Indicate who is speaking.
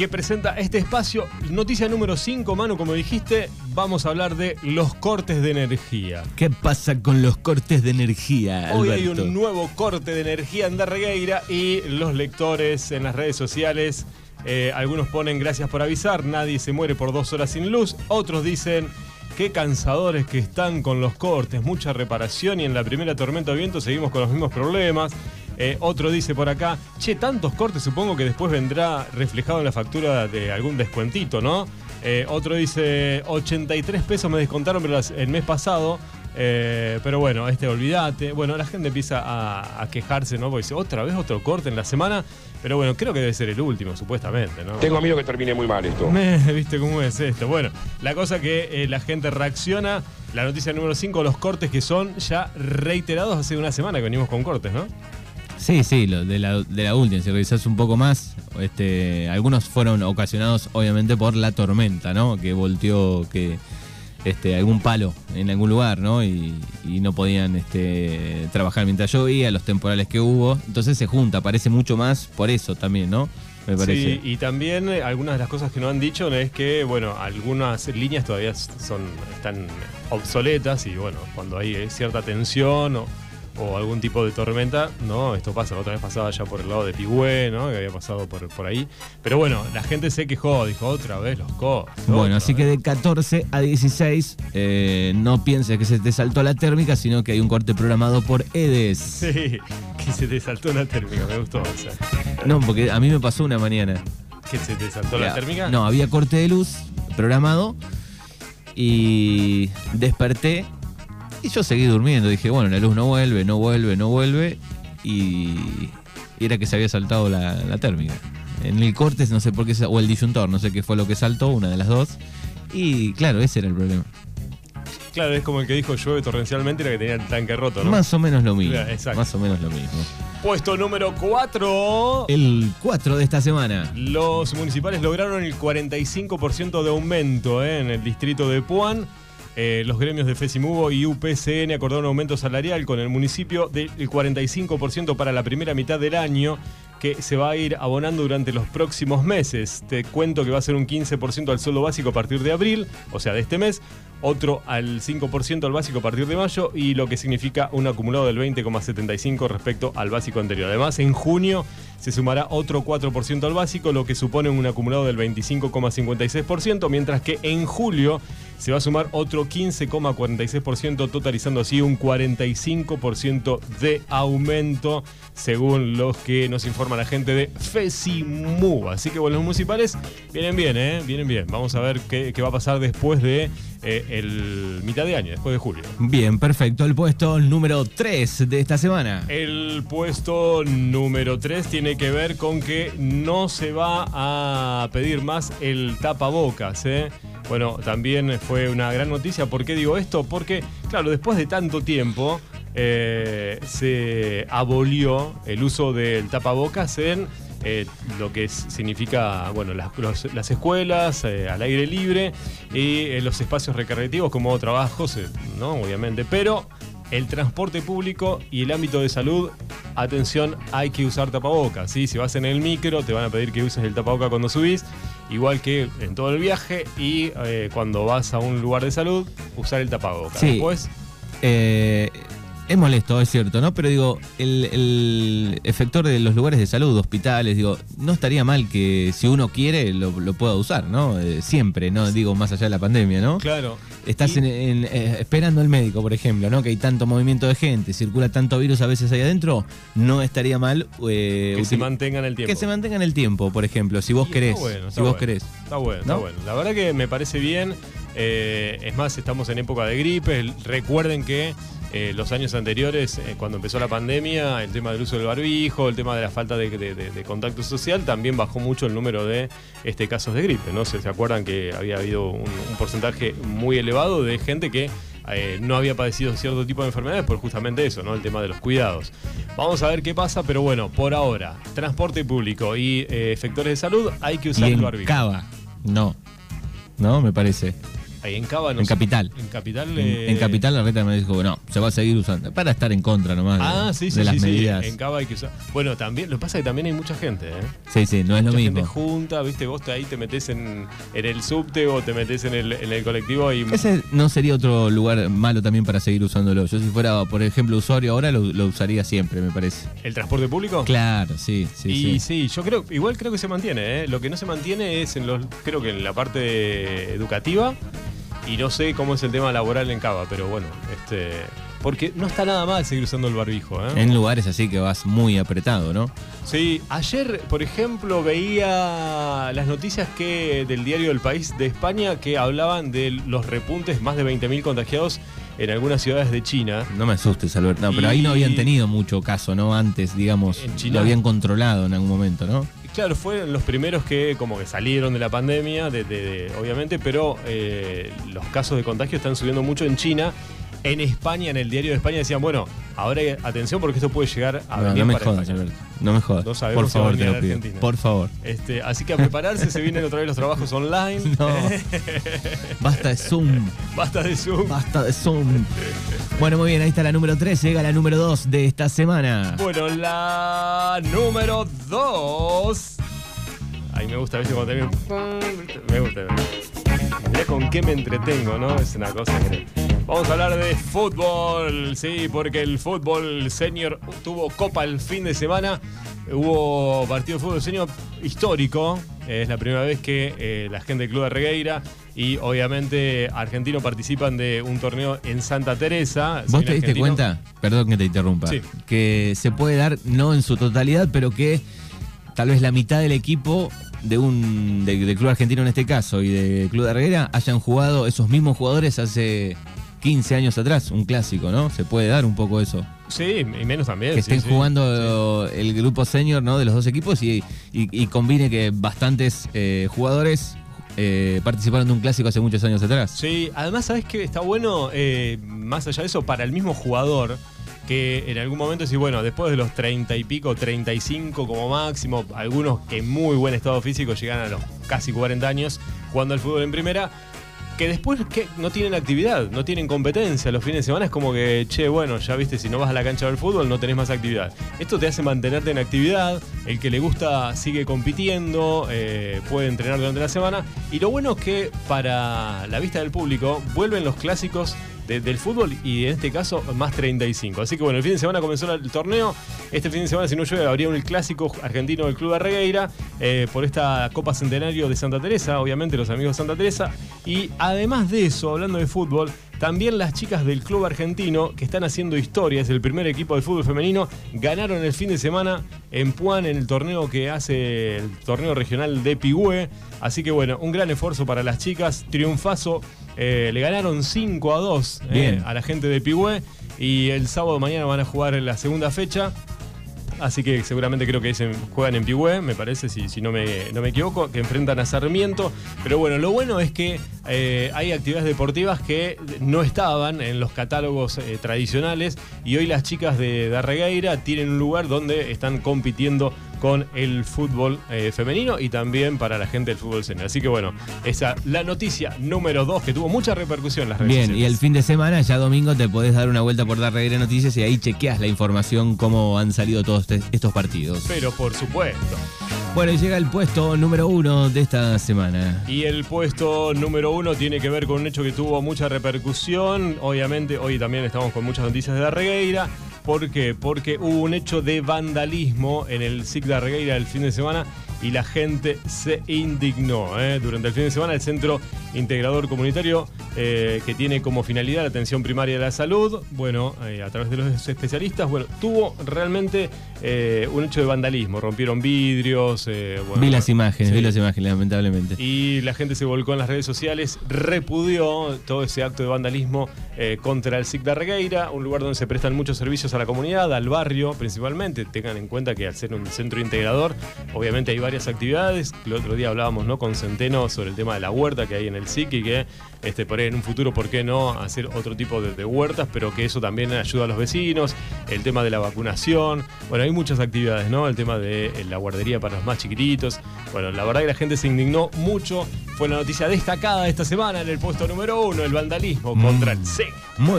Speaker 1: que presenta este espacio. Noticia número 5, Manu, como dijiste, vamos a hablar de los cortes de energía.
Speaker 2: ¿Qué pasa con los cortes de energía,
Speaker 1: Hoy hay un nuevo corte de energía en Darregueira y los lectores en las redes sociales, eh, algunos ponen gracias por avisar, nadie se muere por dos horas sin luz, otros dicen... Qué cansadores que están con los cortes, mucha reparación y en la primera tormenta de viento seguimos con los mismos problemas. Eh, otro dice por acá, che, tantos cortes, supongo que después vendrá reflejado en la factura de algún descuentito, ¿no? Eh, otro dice, 83 pesos me descontaron el mes pasado. Eh, pero bueno, este olvídate. Bueno, la gente empieza a, quejarse, ¿no? Porque dice, otra vez otro corte en la semana. Pero bueno, creo que debe ser el último, supuestamente, ¿no?
Speaker 3: Tengo miedo que termine muy mal esto.
Speaker 1: ¿Viste cómo es esto? Bueno, la cosa que la gente reacciona. La noticia número 5, los cortes que son ya reiterados hace una semana que venimos con cortes, ¿no?
Speaker 2: Sí, sí, lo de, la, de la última, si revisás un poco más, este, algunos fueron ocasionados obviamente por la tormenta, ¿no? Que volteó que este, algún palo en algún lugar, ¿no? Y, no podían este, trabajar mientras llovía, los temporales que hubo. Entonces se junta, parece mucho más por eso también, ¿no?
Speaker 1: Me parece. Sí, y también eh, algunas de las cosas que no han dicho es que, bueno, algunas líneas todavía son, están obsoletas y, bueno, cuando hay cierta tensión o o algún tipo de tormenta, ¿no? Esto pasa, otra vez pasaba ya por el lado de Pigüé, ¿no? Que había pasado por, por ahí. Pero bueno, la gente se quejó, dijo otra vez los cos.
Speaker 2: Bueno, así que de 14 a 16, eh, no pienses que se te saltó la térmica, sino que hay un corte programado por EDES.
Speaker 1: Sí, que se te saltó la térmica, me gustó.
Speaker 2: No, porque a mí me pasó una mañana.
Speaker 1: ¿Que se te saltó la térmica?
Speaker 2: No, había corte de luz programado y desperté y yo seguí durmiendo. Dije, bueno, la luz no vuelve, no vuelve, no vuelve. Y, era que se había saltado la, térmica. En el corte, no sé por qué, o el disyuntor, no sé qué fue lo que saltó, una de las dos. Y claro, ese era el problema.
Speaker 1: Claro, es como el que dijo llueve torrencialmente, era que tenía el tanque roto, ¿no?
Speaker 2: Más o menos lo mismo. Más o menos lo mismo.
Speaker 1: Puesto número 4.
Speaker 2: El 4 de esta semana.
Speaker 1: Los municipales lograron el 45% de aumento ¿eh? en el distrito de Puan. Eh, los gremios de FESIMUBO y UPCN acordaron un aumento salarial con el municipio del 45% para la primera mitad del año que se va a ir abonando durante los próximos meses. Te cuento que va a ser un 15% al sueldo básico a partir de abril, o sea, de este mes, otro al 5% al básico a partir de mayo y lo que significa un acumulado del 20,75 respecto al básico anterior. Además, en junio se sumará otro 4% al básico, lo que supone un acumulado del 25,56%, mientras que en julio se va a sumar otro 15,46%, totalizando así un 45% de aumento, según los que nos informa la gente de FESIMU. Así que bueno, los municipales vienen bien, ¿eh? Vienen bien. Vamos a ver qué, va a pasar después de eh, el mitad de año, después de julio.
Speaker 2: Bien, perfecto. El puesto número 3 de esta semana.
Speaker 1: El puesto número 3 tiene que ver con que no se va a pedir más el tapabocas, ¿eh? Bueno, también fue una gran noticia. ¿Por qué digo esto? Porque, claro, después de tanto tiempo eh, se abolió el uso del tapabocas en eh, lo que significa, bueno, las, escuelas eh, al aire libre y los espacios recreativos como trabajos, ¿no? Obviamente. Pero el transporte público y el ámbito de salud, atención, hay que usar tapabocas. ¿sí? Si vas en el micro, te van a pedir que uses el tapabocas cuando subís, igual que en todo el viaje, y eh, cuando vas a un lugar de salud, usar el tapabocas.
Speaker 2: Sí. Después. Eh, es molesto, es cierto, ¿no? Pero digo, el, efector de los lugares de salud, hospitales, digo, no estaría mal que si uno quiere lo, pueda usar, ¿no? Eh, siempre, ¿no? Digo, más allá de la pandemia, ¿no?
Speaker 1: Claro.
Speaker 2: Estás eh, esperando al médico, por ejemplo, ¿no? Que hay tanto movimiento de gente, circula tanto virus a veces ahí adentro, no estaría mal.
Speaker 1: Eh, que se mantenga en el tiempo.
Speaker 2: Que se mantenga en el tiempo, por ejemplo, si vos querés. si vos querés.
Speaker 1: Está bueno, está bueno. La verdad que me parece bien. Es más, estamos en época de gripe. Recuerden que eh, los años anteriores, eh, cuando empezó la pandemia, el tema del uso del barbijo, el tema de la falta de, contacto social, también bajó mucho el número de este, casos de gripe. ¿no? ¿Se, acuerdan que había habido un, porcentaje muy elevado de gente que eh, no había padecido cierto tipo de enfermedades por justamente eso, ¿no? El tema de los cuidados. Vamos a ver qué pasa, pero bueno, por ahora, transporte público y efectores de salud hay que usar el barbijo.
Speaker 2: Cava, no. No, me parece.
Speaker 1: Ahí en Cava, no
Speaker 2: En
Speaker 1: sé.
Speaker 2: Capital.
Speaker 1: En Capital.
Speaker 2: En,
Speaker 1: eh,
Speaker 2: en Capital la reta me dijo, no, se va a seguir usando. Para estar en contra nomás de,
Speaker 1: Ah, sí, sí,
Speaker 2: de las
Speaker 1: sí, sí.
Speaker 2: medidas.
Speaker 1: En Cava hay que usar. Bueno, también, lo que pasa es que también hay mucha gente, ¿eh?
Speaker 2: Sí, sí, no es lo
Speaker 1: Mucha
Speaker 2: mismo.
Speaker 1: gente junta, viste, vos te- ahí te metes en, en el subte o te metes en el, en el colectivo y.
Speaker 2: Ese no sería otro lugar malo también para seguir usándolo. Yo si fuera, por ejemplo, usuario ahora, lo, lo usaría siempre, me parece.
Speaker 1: ¿El transporte público?
Speaker 2: Claro, sí, sí,
Speaker 1: y
Speaker 2: sí.
Speaker 1: sí. yo creo, igual creo que se mantiene, ¿eh? Lo que no se mantiene es en los, creo que en la parte educativa y no sé cómo es el tema laboral en Cava, pero bueno, este, porque no está nada mal seguir usando el barbijo, ¿eh?
Speaker 2: En lugares así que vas muy apretado, ¿no?
Speaker 1: Sí, ayer, por ejemplo, veía las noticias que del diario El País de España que hablaban de los repuntes, más de 20.000 contagiados en algunas ciudades de China.
Speaker 2: No me asustes, Alberto. No, pero ahí no habían tenido mucho caso, ¿no? Antes, digamos,
Speaker 1: En China.
Speaker 2: lo habían controlado en algún momento, ¿no?
Speaker 1: Claro, fueron los primeros que como que salieron de la pandemia, de- de- de- obviamente, pero eh, los casos de contagio están subiendo mucho en China. En España, en el diario de España decían, bueno, ahora atención porque esto puede llegar a
Speaker 2: No,
Speaker 1: venir
Speaker 2: no me
Speaker 1: para
Speaker 2: jodas,
Speaker 1: España.
Speaker 2: Alberto. No me jodas.
Speaker 1: No sabemos
Speaker 2: Por
Speaker 1: si va a
Speaker 2: favor, te lo
Speaker 1: a
Speaker 2: pido.
Speaker 1: Argentina.
Speaker 2: Por favor.
Speaker 1: Este, así que a prepararse, se vienen otra vez los trabajos online.
Speaker 2: No. Basta de Zoom.
Speaker 1: Basta de Zoom.
Speaker 2: Basta de Zoom. Bueno, muy bien, ahí está la número 3, llega la número 2 de esta semana.
Speaker 1: Bueno, la número 2. Ay, me gusta, ¿viste? Cuando termina. Me gusta. Mirá con qué me entretengo, ¿no? Es una cosa que. Vamos a hablar de fútbol, sí, porque el fútbol senior tuvo copa el fin de semana. Hubo partido de fútbol senior histórico. Es la primera vez que eh, la gente del Club de Regueira y obviamente argentino participan de un torneo en Santa Teresa.
Speaker 2: ¿Vos te diste
Speaker 1: argentino.
Speaker 2: cuenta? Perdón que te interrumpa.
Speaker 1: Sí.
Speaker 2: Que se puede dar, no en su totalidad, pero que tal vez la mitad del equipo de un de- del club argentino en este caso y del club de Reguera hayan jugado esos mismos jugadores hace 15 años atrás, un clásico, ¿no? Se puede dar un poco eso.
Speaker 1: Sí, y menos también.
Speaker 2: que estén
Speaker 1: sí.
Speaker 2: jugando el grupo senior ¿no? de los dos equipos y, y- y combine que bastantes eh, jugadores eh, participaron de un clásico hace muchos años atrás.
Speaker 1: Sí, además, ¿sabes qué? Está bueno, eh, más allá de eso, para el mismo jugador, que en algún momento, sí, bueno, después de los 30 y pico, 35 como máximo, algunos en muy buen estado físico llegan a los casi 40 años jugando al fútbol en primera, que después que no tienen actividad, no tienen competencia. Los fines de semana es como que, che, bueno, ya viste, si no vas a la cancha del fútbol no tenés más actividad. Esto te hace mantenerte en actividad, el que le gusta sigue compitiendo, eh, puede entrenar durante la semana. Y lo bueno es que para la vista del público vuelven los clásicos de- del fútbol y en este caso más 35. Así que bueno, el fin de semana comenzó el torneo. Este fin de semana, si no llueve, habría un clásico argentino del Club de Regueira eh, por esta Copa Centenario de Santa Teresa, obviamente los amigos de Santa Teresa. Y además de eso, hablando de fútbol, también las chicas del club argentino que están haciendo historia, es el primer equipo de fútbol femenino, ganaron el fin de semana en Puan en el torneo que hace el torneo regional de Pigüé. Así que bueno, un gran esfuerzo para las chicas, triunfazo. eh, le ganaron 5 a 2 eh, a la gente de Pigüé y el sábado mañana van a jugar en la segunda fecha. Así que seguramente creo que juegan en Pigüé, me parece, si, no, me, no me equivoco, que enfrentan a Sarmiento. Pero bueno, lo bueno es que eh, hay actividades deportivas que no estaban en los catálogos eh, tradicionales y hoy las chicas de Darregueira tienen un lugar donde están compitiendo con el fútbol eh, femenino y también para la gente del fútbol senior. Así que bueno, esa la noticia número 2 que tuvo mucha repercusión en las redes
Speaker 2: Bien, y el fin de semana, ya domingo, te podés dar una vuelta por Dar Reguera Noticias y ahí chequeas la información, cómo han salido todos te- estos partidos.
Speaker 1: Pero por supuesto.
Speaker 2: Bueno, y llega el puesto número uno de esta semana.
Speaker 1: Y el puesto número uno tiene que ver con un hecho que tuvo mucha repercusión. Obviamente, hoy también estamos con muchas noticias de Darregueira. ¿Por qué? Porque hubo un hecho de vandalismo en el SIC de Darregueira el fin de semana y la gente se indignó. ¿eh? Durante el fin de semana, el Centro Integrador Comunitario, eh, que tiene como finalidad la atención primaria de la salud, bueno, eh, a través de los especialistas, bueno, tuvo realmente un hecho de vandalismo. Rompieron vidrios. bueno,
Speaker 2: vi las imágenes,
Speaker 1: sí.
Speaker 2: vi las imágenes, lamentablemente.
Speaker 1: Y la gente se volcó en las redes sociales, repudió todo ese acto de vandalismo contra el SIC de Regueira, un lugar donde se prestan muchos servicios a la comunidad, al barrio principalmente. Tengan en cuenta que al ser un centro integrador, obviamente hay varias actividades. El otro día hablábamos ¿no? con Centeno sobre el tema de la huerta que hay en el SIC y que este, por ahí en un futuro, ¿por qué no hacer otro tipo de, huertas? Pero que eso también ayuda a los vecinos, el tema de la vacunación. Bueno, hay muchas actividades, ¿no? El tema de eh, la guardería para los más chiquititos. Bueno, la verdad que la gente se indignó mucho fue la noticia destacada de esta semana en el puesto número uno, el vandalismo contra el C.
Speaker 2: Muy.